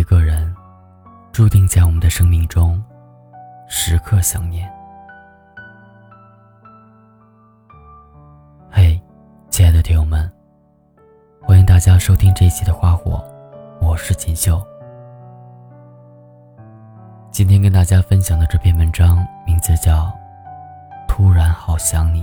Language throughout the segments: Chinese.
一个人，注定在我们的生命中时刻想念。嘿，亲爱的听友们，欢迎大家收听这一期的《花火》，我是锦绣。今天跟大家分享的这篇文章名字叫《突然好想你》。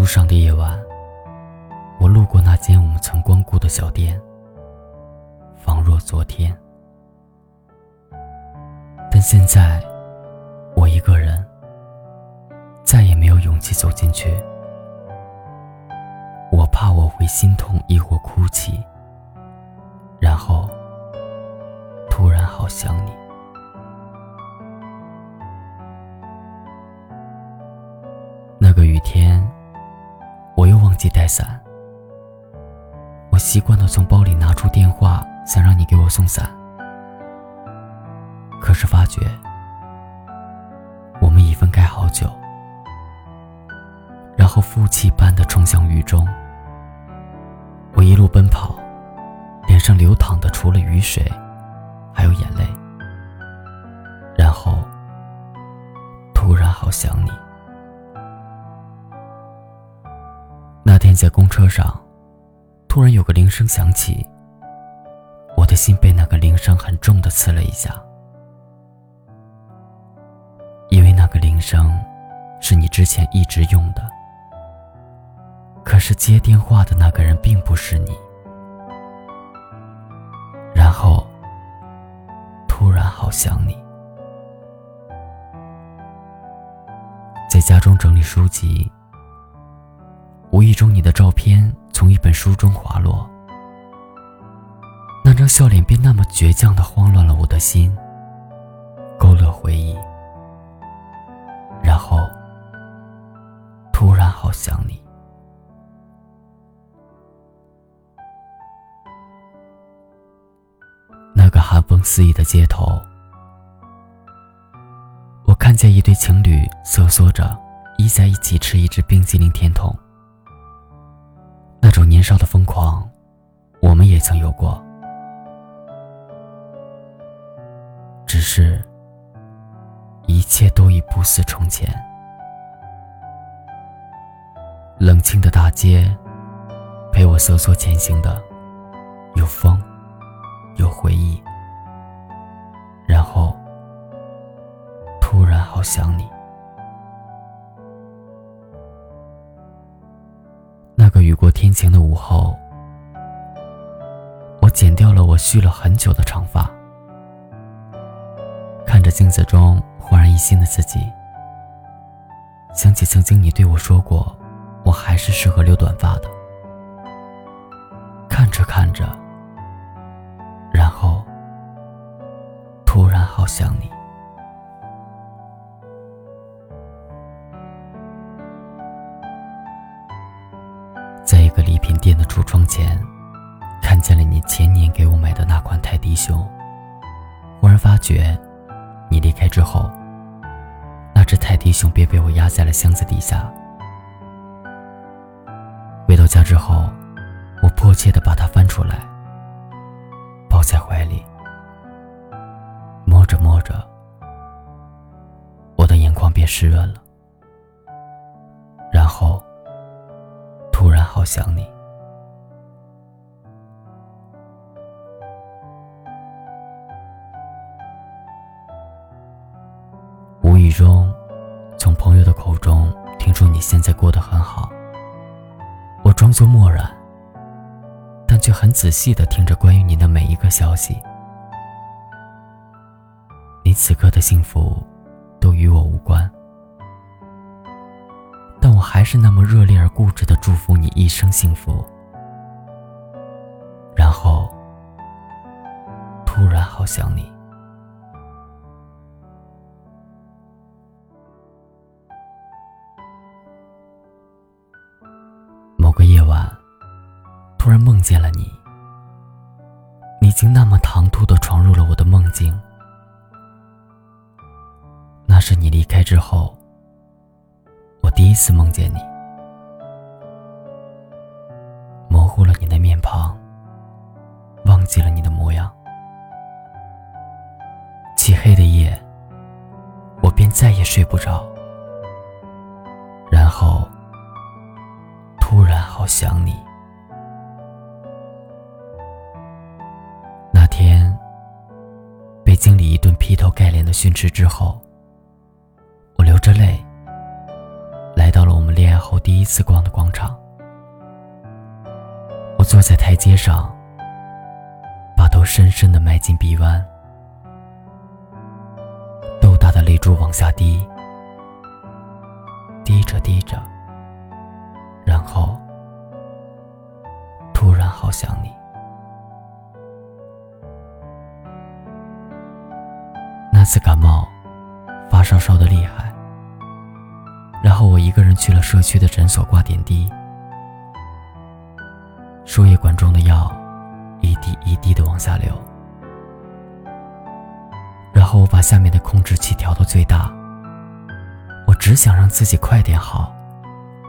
路上的夜晚，我路过那间我们曾光顾的小店，仿若昨天。但现在，我一个人，再也没有勇气走进去。我怕我会心痛，亦或哭泣，然后突然好想你。记带伞。我习惯的从包里拿出电话，想让你给我送伞，可是发觉我们已分开好久，然后负气般的冲向雨中。我一路奔跑，脸上流淌的除了雨水，还有眼泪。然后，突然好想你。天在公车上，突然有个铃声响起，我的心被那个铃声很重的刺了一下，因为那个铃声是你之前一直用的。可是接电话的那个人并不是你，然后突然好想你，在家中整理书籍，无意中你的照片从一本书中滑落，那张笑脸便那么倔强的慌乱了我的心，勾勒回忆，然后突然好想你。那个寒风肆意的街头，我看见一对情侣瑟缩着依在一起吃一只冰激凌甜筒。年少的疯狂，我们也曾有过，只是，一切都已不似从前。冷清的大街，陪我瑟缩前行的，有风。有回忆，然后突然好想你。雨过天晴的午后，我剪掉了我蓄了很久的长发，看着镜子中焕然一新的自己，想起曾经你对我说过，我还是适合留短发的。看着看着。然后，突然好想你，店的橱窗前，看见了你前年给我买的那款泰迪熊。忽然发觉，你离开之后，那只泰迪熊便被我压在了箱子底下。回到家之后，我迫切的把它翻出来。抱在怀里，摸着摸着，我的眼眶便湿润了。然后，突然好想你。无意中，从朋友的口中听说你现在过得很好，我装作漠然。但却很仔细的听着关于你的每一个消息，你此刻的幸福都与我无关，但我还是那么热烈而固执的祝福你一生幸福。然后，突然好想你。那么唐突的闯入了我的梦境。那是你离开之后，我第一次梦见你，模糊了你的面庞，忘记了你的模样。漆黑的夜，我便再也睡不着。然后，突然好想你。经理一顿劈头盖脸的训斥之后，我流着泪。来到了我们恋爱后第一次逛的广场，我坐在台阶上，把头深深的埋进臂弯，豆大的泪珠往下滴，滴着滴着，然后突然好想你。那次感冒，发烧烧的厉害。然后我一个人去了社区的诊所挂点滴，输液管中的药一滴一滴的往下流。然后我把下面的控制器调到最大，我只想让自己快点好，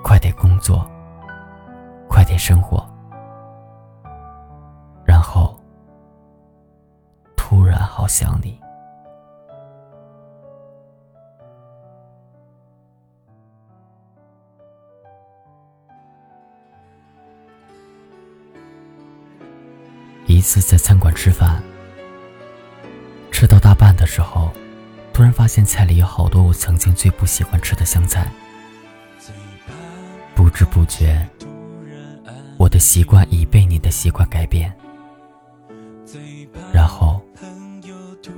快点工作，快点生活。然后突然好想你。一次在餐馆吃饭，吃到大半的时候，突然发现菜里有好多我曾经最不喜欢吃的香菜。不知不觉，我的习惯已被你的习惯改变。然后，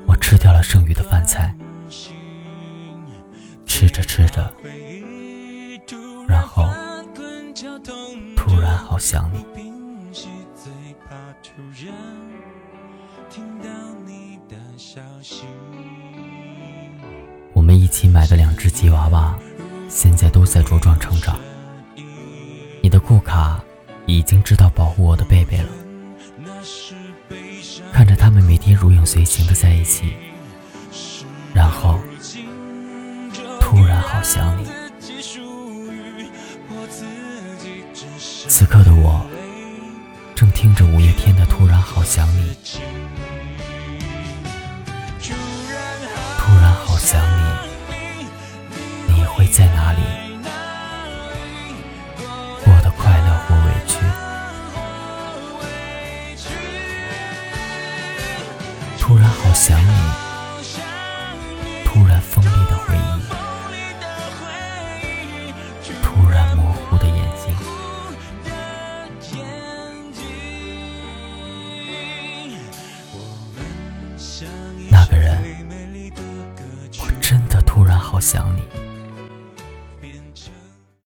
我吃掉了剩余的饭菜。吃着吃着，然后突然好想你。突然听到你的消息我们一起买的两只吉娃娃，现在都在茁壮成长。你的库卡已经知道保护我的贝贝了。看着他们每天如影随形的在一起，然后突然好想你。听着五月天的《突然好想你》，突然好想你，你会在哪里？过得快乐或委屈？突然好想你，突然锋利的回忆。突然想你。